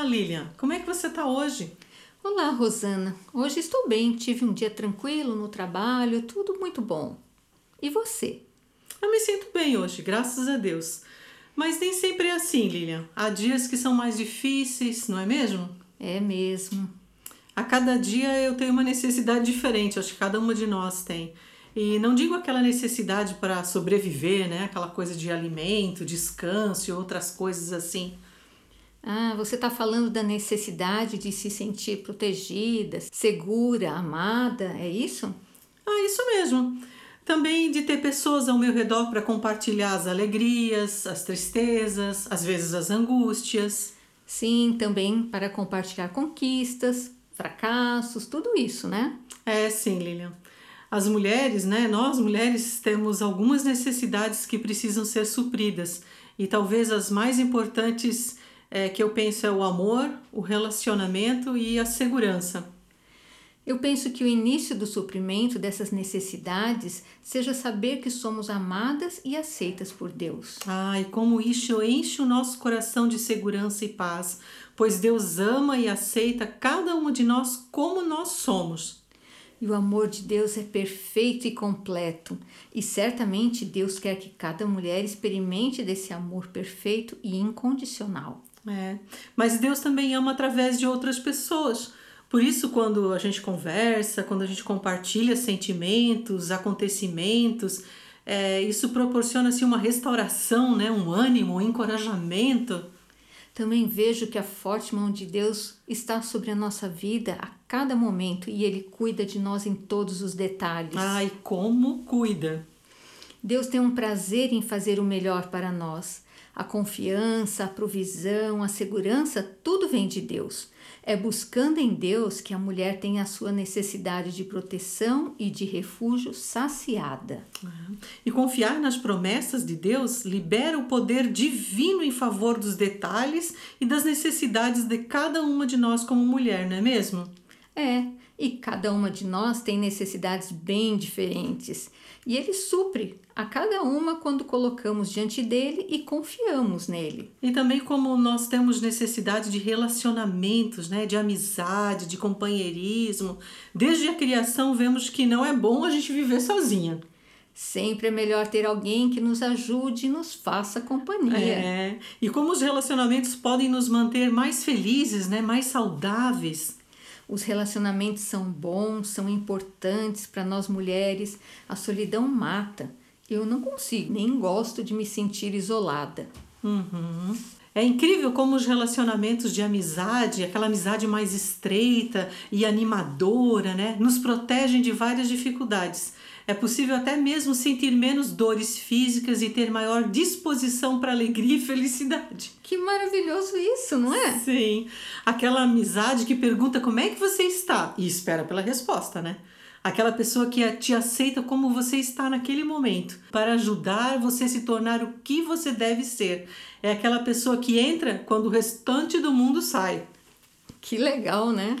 Olá, Lilian. Como é que você está hoje? Olá, Rosana. Hoje estou bem. Tive um dia tranquilo no trabalho, tudo muito bom. E você? Eu me sinto bem hoje, graças a Deus. Mas nem sempre é assim, Lilian. Há dias que são mais difíceis, não é mesmo? É mesmo. A cada dia eu tenho uma necessidade diferente, acho que cada uma de nós tem. E não digo aquela necessidade para sobreviver, né? Aquela coisa de alimento, descanso e outras coisas assim. Ah, você está falando da necessidade de se sentir protegida, segura, amada, é isso? Ah, isso mesmo. Também de ter pessoas ao meu redor para compartilhar as alegrias, as tristezas, às vezes as angústias. Sim, também para compartilhar conquistas, fracassos, tudo isso, né? É, sim, Lilian. As mulheres, né? Nós mulheres temos algumas necessidades que precisam ser supridas e talvez as mais importantes é, que eu penso é o amor, o relacionamento e a segurança. Eu penso que o início do suprimento dessas necessidades seja saber que somos amadas e aceitas por Deus. Ai, como isso enche o nosso coração de segurança e paz, pois Deus ama e aceita cada uma de nós como nós somos. E o amor de Deus é perfeito e completo, e certamente Deus quer que cada mulher experimente desse amor perfeito e incondicional. É, mas Deus também ama através de outras pessoas. Por isso, quando a gente conversa, quando a gente compartilha sentimentos, acontecimentos, é, isso proporciona assim, uma restauração, né? um ânimo, um encorajamento. Também vejo que a forte mão de Deus está sobre a nossa vida a cada momento e Ele cuida de nós em todos os detalhes. Ai, como cuida! Deus tem um prazer em fazer o melhor para nós. A confiança, a provisão, a segurança, tudo vem de Deus. É buscando em Deus que a mulher tem a sua necessidade de proteção e de refúgio saciada. E confiar nas promessas de Deus libera o poder divino em favor dos detalhes e das necessidades de cada uma de nós como mulher, não é mesmo? É, e cada uma de nós tem necessidades bem diferentes. E ele supre a cada uma quando colocamos diante dele e confiamos nele. E também como nós temos necessidade de relacionamentos, né, de amizade, de companheirismo. Desde a criação vemos que não é bom a gente viver sozinha. Sempre é melhor ter alguém que nos ajude e nos faça companhia. É. E como os relacionamentos podem nos manter mais felizes, né, mais saudáveis. Os relacionamentos são bons, são importantes para nós mulheres. A solidão mata. Eu não consigo, nem gosto de me sentir isolada. Uhum. É incrível como os relacionamentos de amizade, aquela amizade mais estreita e animadora, né, nos protegem de várias dificuldades. É possível até mesmo sentir menos dores físicas e ter maior disposição para alegria e felicidade. Que maravilhoso isso, não é? Sim. Aquela amizade que pergunta como é que você está e espera pela resposta, né? Aquela pessoa que te aceita como você está naquele momento, para ajudar você a se tornar o que você deve ser. É aquela pessoa que entra quando o restante do mundo sai. Que legal, né?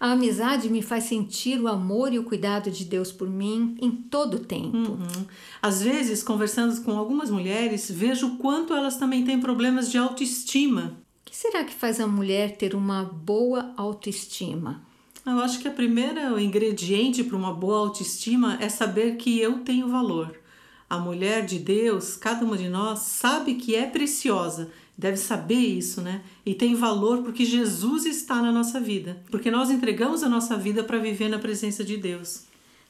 A amizade me faz sentir o amor e o cuidado de Deus por mim em todo o tempo. Uhum. Às vezes, conversando com algumas mulheres, vejo o quanto elas também têm problemas de autoestima. O que será que faz a mulher ter uma boa autoestima? Eu acho que a primeira ingrediente para uma boa autoestima é saber que eu tenho valor. A mulher de Deus, cada uma de nós, sabe que é preciosa deve saber isso, né? E tem valor porque Jesus está na nossa vida, porque nós entregamos a nossa vida para viver na presença de Deus.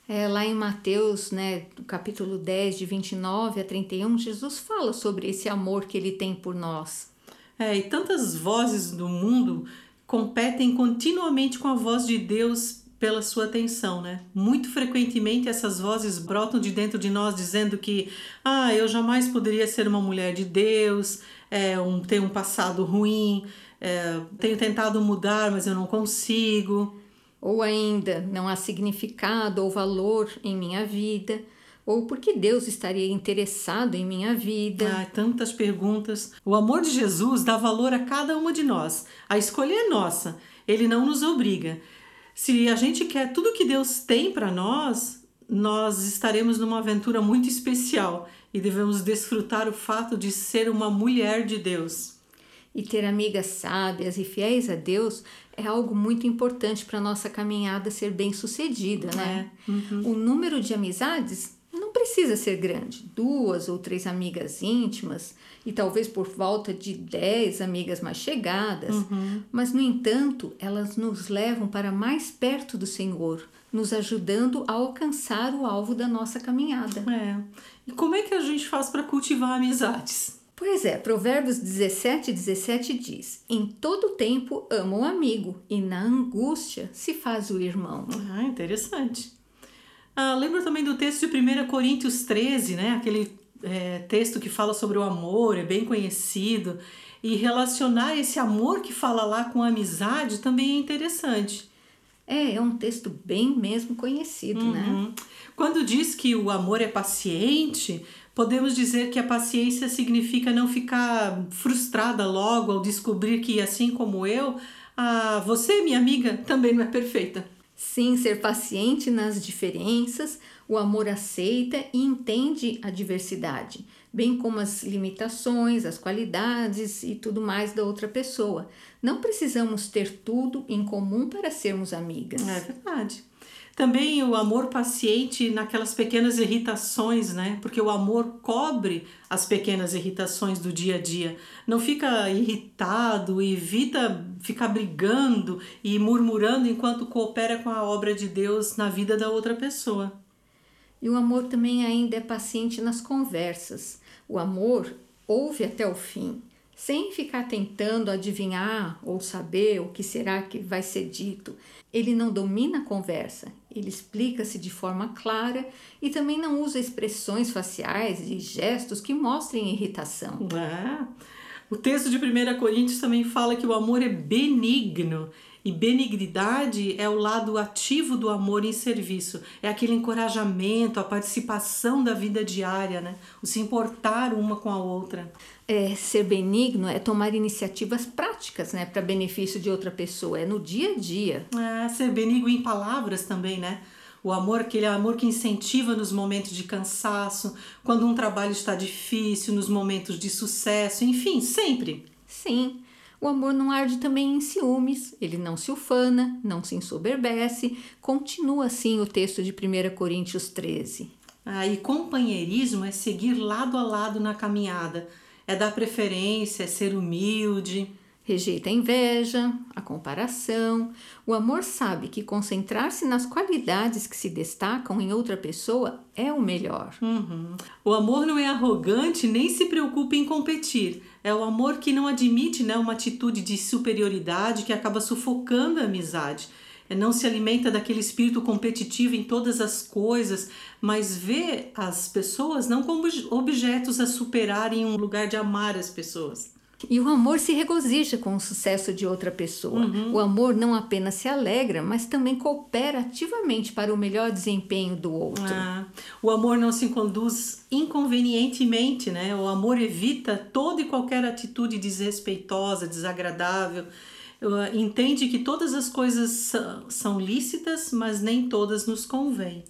É, lá em Mateus, né, capítulo 10, de 29 a 31, Jesus fala sobre esse amor que ele tem por nós. É, e tantas vozes do mundo competem continuamente com a voz de Deus pela sua atenção, né? Muito frequentemente essas vozes brotam de dentro de nós dizendo que, ah, eu jamais poderia ser uma mulher de Deus, é, um, tenho um passado ruim, é, tenho tentado mudar, mas eu não consigo. Ou ainda, não há significado ou valor em minha vida. Ou porque Deus estaria interessado em minha vida? Ah, tantas perguntas. O amor de Jesus dá valor a cada uma de nós. A escolha é nossa. Ele não nos obriga. Se a gente quer tudo que Deus tem para nós, nós estaremos numa aventura muito especial e devemos desfrutar o fato de ser uma mulher de Deus. E ter amigas sábias e fiéis a Deus é algo muito importante para nossa caminhada ser bem sucedida, né? É. Uhum. O número de amizades não precisa ser grande, duas ou três amigas íntimas e talvez por volta de dez amigas mais chegadas, Uhum. mas no entanto elas nos levam para mais perto do Senhor, nos ajudando a alcançar o alvo da nossa caminhada. É. E como é que a gente faz para cultivar amizades? Pois é, Provérbios 17, 17 diz: Em todo tempo ama o amigo, e na angústia se faz o irmão. Ah, interessante. Ah, lembra também do texto de 1 Coríntios 13, né? Aquele é, texto que fala sobre o amor, é bem conhecido. E relacionar esse amor que fala lá com a amizade também é interessante. É, é um texto bem mesmo conhecido, né? Uhum. Quando diz que o amor é paciente, podemos dizer que a paciência significa não ficar frustrada logo ao descobrir que, assim como eu, ah, você, minha amiga, também não é perfeita. Sim, ser paciente nas diferenças, o amor aceita e entende a diversidade, bem como as limitações, as qualidades e tudo mais da outra pessoa. Não precisamos ter tudo em comum para sermos amigas. É verdade. Também o amor paciente naquelas pequenas irritações, né? Porque o amor cobre as pequenas irritações do dia a dia. Não fica irritado, evita ficar brigando e murmurando enquanto coopera com a obra de Deus na vida da outra pessoa. E o amor também ainda é paciente nas conversas. O amor ouve até o fim, sem ficar tentando adivinhar ou saber o que será que vai ser dito. Ele não domina a conversa, ele explica-se de forma clara e também não usa expressões faciais e gestos que mostrem irritação. É. O texto de 1 Coríntios também fala que o amor é benigno. E benignidade é o lado ativo do amor em serviço. É aquele encorajamento, a participação da vida diária, né? O se importar uma com a outra. É, ser benigno é tomar iniciativas práticas né, para benefício de outra pessoa, é no dia a dia. É, ser benigno em palavras também, né? O amor, aquele amor que incentiva nos momentos de cansaço, quando um trabalho está difícil, nos momentos de sucesso, enfim, sempre. Sim, o amor não arde também em ciúmes, ele não se ufana, não se ensoberbece, continua assim o texto de 1 Coríntios 13. Ah, e companheirismo é seguir lado a lado na caminhada, é dar preferência, é ser humilde. Rejeita a inveja, a comparação. O amor sabe que concentrar-se nas qualidades que se destacam em outra pessoa é o melhor. Uhum. O amor não é arrogante nem se preocupa em competir. É o amor que não admite né, uma atitude de superioridade que acaba sufocando a amizade. É, não se alimenta daquele espírito competitivo em todas as coisas, mas vê as pessoas não como objetos a superar em um lugar de amar as pessoas. E o amor se regozija com o sucesso de outra pessoa. Uhum. O amor não apenas se alegra, mas também coopera ativamente para o melhor desempenho do outro. Ah, o amor não se conduz inconvenientemente, né? O amor evita toda e qualquer atitude desrespeitosa, desagradável. Uh, Entende que todas as coisas são- são lícitas, mas nem todas nos convêm.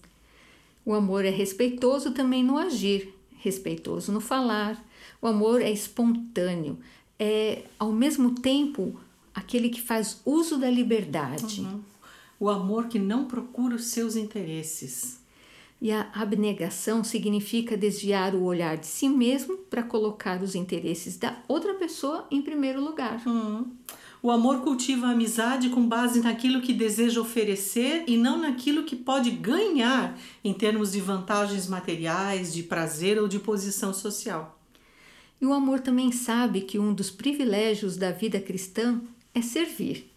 O amor é respeitoso também no agir, respeitoso no falar. O amor é espontâneo, é ao mesmo tempo aquele que faz uso da liberdade. O amor que não procura os seus interesses. E a abnegação significa desviar o olhar de si mesmo para colocar os interesses da outra pessoa em primeiro lugar. Hum. O amor cultiva a amizade com base naquilo que deseja oferecer e não naquilo que pode ganhar em termos de vantagens materiais, de prazer ou de posição social. E o amor também sabe que um dos privilégios da vida cristã é servir.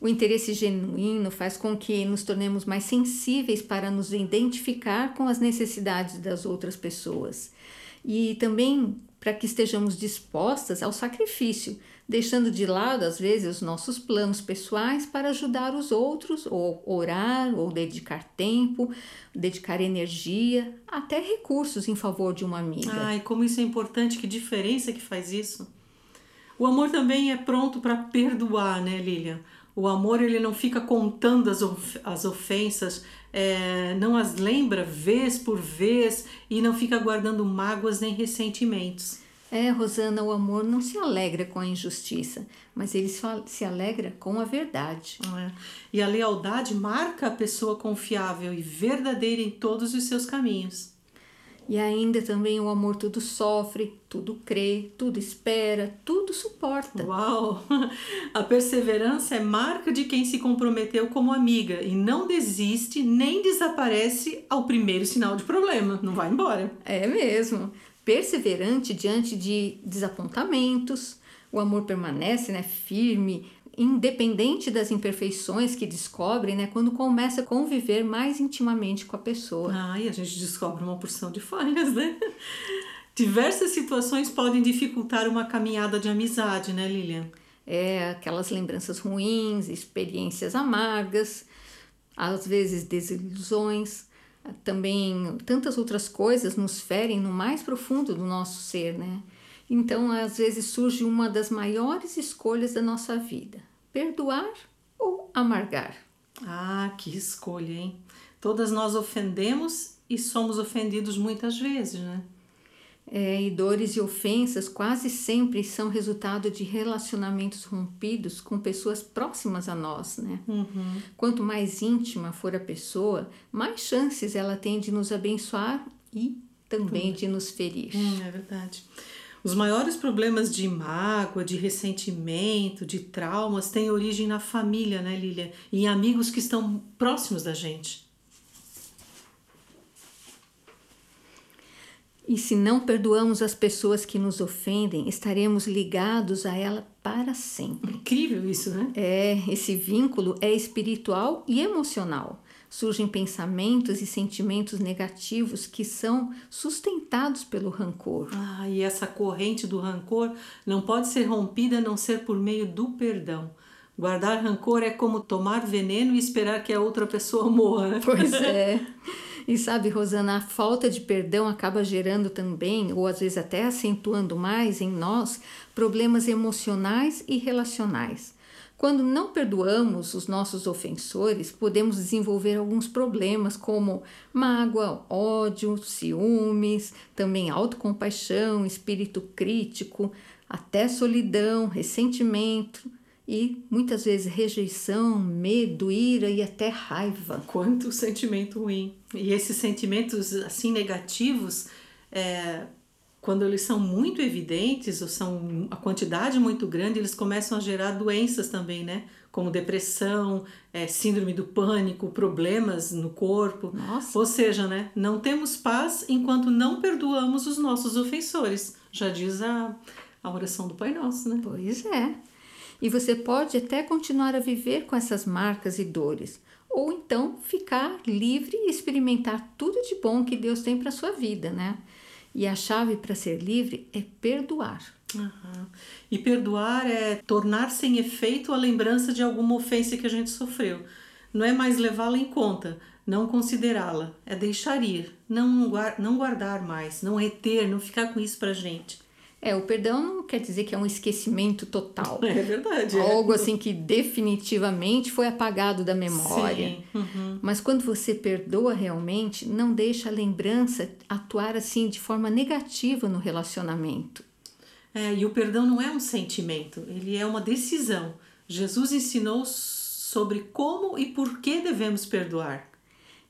O interesse genuíno faz com que nos tornemos mais sensíveis para nos identificar com as necessidades das outras pessoas e também para que estejamos dispostas ao sacrifício, deixando de lado às vezes os nossos planos pessoais para ajudar os outros, ou orar, ou dedicar tempo, dedicar energia, até recursos em favor de uma amiga. Ai, como isso é importante, que diferença que faz isso. O amor também é pronto para perdoar, né, Lilian? O amor ele não fica contando as, of as ofensas, é, não as lembra vez por vez e não fica guardando mágoas nem ressentimentos. É, Rosana, o amor não se alegra com a injustiça, mas ele se alegra com a verdade. É. E a lealdade marca a pessoa confiável e verdadeira em todos os seus caminhos. E ainda também o amor tudo sofre, tudo crê, tudo espera, tudo suporta. Uau! A perseverança é marca de quem se comprometeu como amiga e não desiste nem desaparece ao primeiro sinal de problema. Não vai embora. É mesmo. Perseverante diante de desapontamentos. O amor permanece né, firme, independente das imperfeições que descobre, né, quando começa a conviver mais intimamente com a pessoa. Ah, e a gente descobre uma porção de falhas, né? Diversas situações podem dificultar uma caminhada de amizade, né, Lilian? É, aquelas lembranças ruins, experiências amargas, às vezes desilusões, também tantas outras coisas nos ferem no mais profundo do nosso ser, né? Então, às vezes surge uma das maiores escolhas da nossa vida: perdoar ou amargar. Ah, que escolha, hein? Todas nós ofendemos e somos ofendidos muitas vezes, né? É, e dores e ofensas quase sempre são resultado de relacionamentos rompidos com pessoas próximas a nós, né? Uhum. Quanto mais íntima for a pessoa, mais chances ela tem de nos abençoar e também uhum. de nos ferir. Hum, é verdade. Os maiores problemas de mágoa, de ressentimento, de traumas têm origem na família, né, Lilia? E em amigos que estão próximos da gente. E se não perdoamos as pessoas que nos ofendem, estaremos ligados a ela para sempre. Incrível isso, né? É, esse vínculo é espiritual e emocional surgem pensamentos e sentimentos negativos que são sustentados pelo rancor. Ah, e essa corrente do rancor não pode ser rompida a não ser por meio do perdão. Guardar rancor é como tomar veneno e esperar que a outra pessoa morra. Né? Pois é. E sabe, Rosana, a falta de perdão acaba gerando também, ou às vezes até acentuando mais em nós, problemas emocionais e relacionais. Quando não perdoamos os nossos ofensores, podemos desenvolver alguns problemas como mágoa, ódio, ciúmes, também autocompaixão, espírito crítico, até solidão, ressentimento e muitas vezes rejeição, medo, ira e até raiva. Quanto sentimento ruim! E esses sentimentos assim negativos é, quando eles são muito evidentes ou são a quantidade muito grande, eles começam a gerar doenças também, né? Como depressão, é, síndrome do pânico, problemas no corpo. Nossa. Ou seja, né? Não temos paz enquanto não perdoamos os nossos ofensores. Já diz a, a oração do Pai Nosso, né? Pois é. E você pode até continuar a viver com essas marcas e dores, ou então ficar livre e experimentar tudo de bom que Deus tem para sua vida, né? E a chave para ser livre é perdoar. Uhum. E perdoar é tornar sem efeito a lembrança de alguma ofensa que a gente sofreu. Não é mais levá-la em conta, não considerá-la, é deixar ir, não, guardar mais, não reter, não ficar com isso para gente. É, o perdão não quer dizer que é um esquecimento total. É verdade. É. Algo é. assim que definitivamente foi apagado da memória. Sim. Uhum. Mas quando você perdoa realmente, não deixa a lembrança atuar assim de forma negativa no relacionamento. É, e o perdão não é um sentimento, ele é uma decisão. Jesus ensinou sobre como e por que devemos perdoar.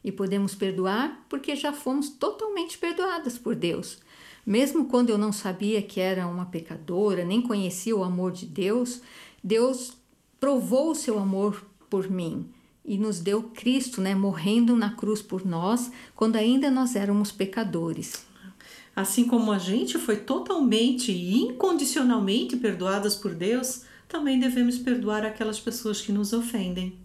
E podemos perdoar porque já fomos totalmente perdoadas por Deus. Mesmo quando eu não sabia que era uma pecadora, nem conhecia o amor de Deus, Deus provou o seu amor por mim e nos deu Cristo, né, morrendo na cruz por nós, quando ainda nós éramos pecadores. Assim como a gente foi totalmente e incondicionalmente perdoadas por Deus, também devemos perdoar aquelas pessoas que nos ofendem.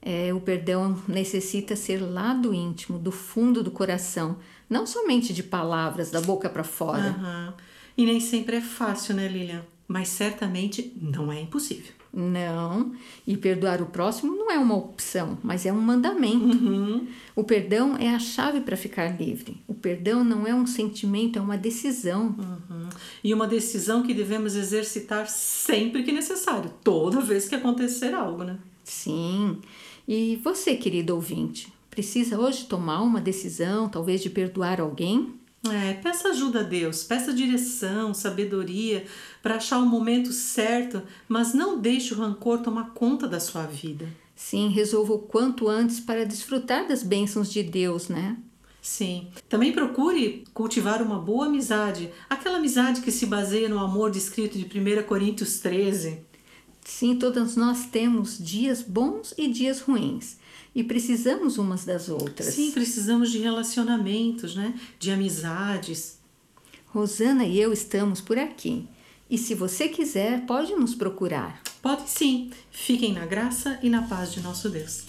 É, o perdão necessita ser lá do íntimo, do fundo do coração, não somente de palavras, da boca para fora. Uhum. E nem sempre é fácil, né, Lilian? Mas certamente não é impossível. Não, e perdoar o próximo não é uma opção, mas é um mandamento. Uhum. O perdão é a chave para ficar livre. O perdão não é um sentimento, é uma decisão. Uhum. E uma decisão que devemos exercitar sempre que necessário, toda vez que acontecer algo, né? Sim. E você, querido ouvinte, precisa hoje tomar uma decisão, talvez de perdoar alguém? É, peça ajuda a Deus, peça direção, sabedoria para achar o momento certo, mas não deixe o rancor tomar conta da sua vida. Sim, resolva o quanto antes para desfrutar das bênçãos de Deus, né? Sim. Também procure cultivar uma boa amizade, aquela amizade que se baseia no amor descrito de 1 Coríntios 13. Sim, todas nós temos dias bons e dias ruins e precisamos umas das outras. Sim, precisamos de relacionamentos, né? De amizades. Rosana e eu estamos por aqui. E se você quiser, pode nos procurar. Pode sim. Fiquem na graça e na paz de nosso Deus.